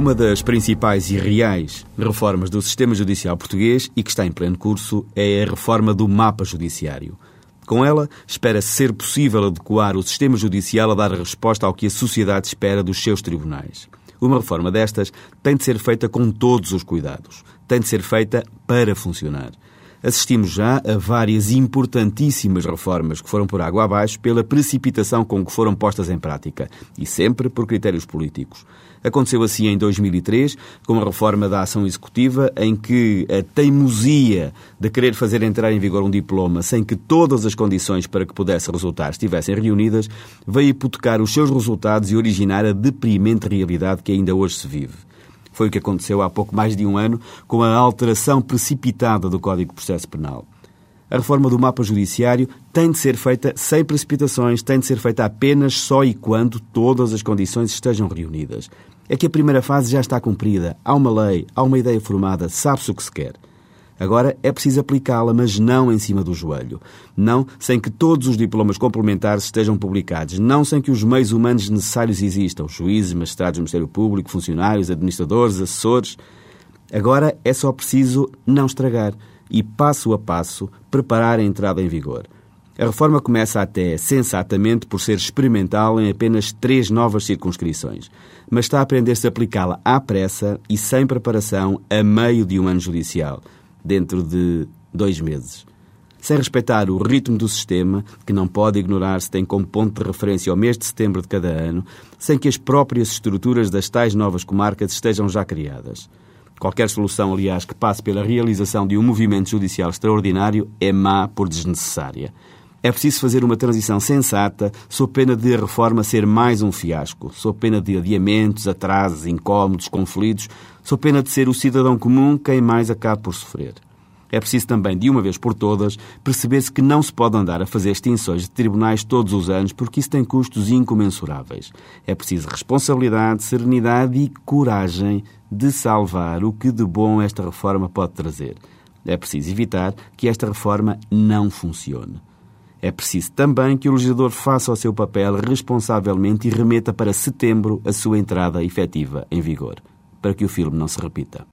Uma das principais e reais reformas do sistema judicial português e que está em pleno curso é a reforma do mapa judiciário. Com ela, espera-se ser possível adequar o sistema judicial a dar resposta ao que a sociedade espera dos seus tribunais. Uma reforma destas tem de ser feita com todos os cuidados. Tem de ser feita para funcionar. Assistimos já a várias importantíssimas reformas que foram por água abaixo pela precipitação com que foram postas em prática e sempre por critérios políticos. Aconteceu assim em 2003, com a reforma da ação executiva, em que a teimosia de querer fazer entrar em vigor um diploma sem que todas as condições para que pudesse resultar estivessem reunidas, veio hipotecar os seus resultados e originar a deprimente realidade que ainda hoje se vive. Foi o que aconteceu há pouco mais de um ano com a alteração precipitada do Código de Processo Penal. A reforma do mapa judiciário tem de ser feita sem precipitações, tem de ser feita apenas só e quando todas as condições estejam reunidas. É que a primeira fase já está cumprida, há uma lei, há uma ideia formada, sabe-se o que se quer. Agora é preciso aplicá-la, mas não em cima do joelho. Não sem que todos os diplomas complementares estejam publicados. Não sem que os meios humanos necessários existam. Juízes, magistrados do Ministério Público, funcionários, administradores, assessores. Agora é só preciso não estragar e, passo a passo, preparar a entrada em vigor. A reforma começa até, sensatamente, por ser experimental em apenas três novas circunscrições, mas está a aprender-se a aplicá-la à pressa e sem preparação a meio de um ano judicial, dentro de dois meses. Sem respeitar o ritmo do sistema, que não pode ignorar se tem como ponto de referência o mês de setembro de cada ano, sem que as próprias estruturas das tais novas comarcas estejam já criadas. Qualquer solução, aliás, que passe pela realização de um movimento judicial extraordinário é má por desnecessária. É preciso fazer uma transição sensata, sob pena de a reforma ser mais um fiasco, sob pena de adiamentos, atrasos, incómodos, conflitos, sob pena de ser o cidadão comum quem mais acabe por sofrer. É preciso também, de uma vez por todas, perceber-se que não se pode andar a fazer extinções de tribunais todos os anos porque isso tem custos incomensuráveis. É preciso responsabilidade, serenidade e coragem de salvar o que de bom esta reforma pode trazer. É preciso evitar que esta reforma não funcione. É preciso também que o legislador faça o seu papel responsavelmente e remeta para setembro a sua entrada efetiva em vigor, para que o filme não se repita.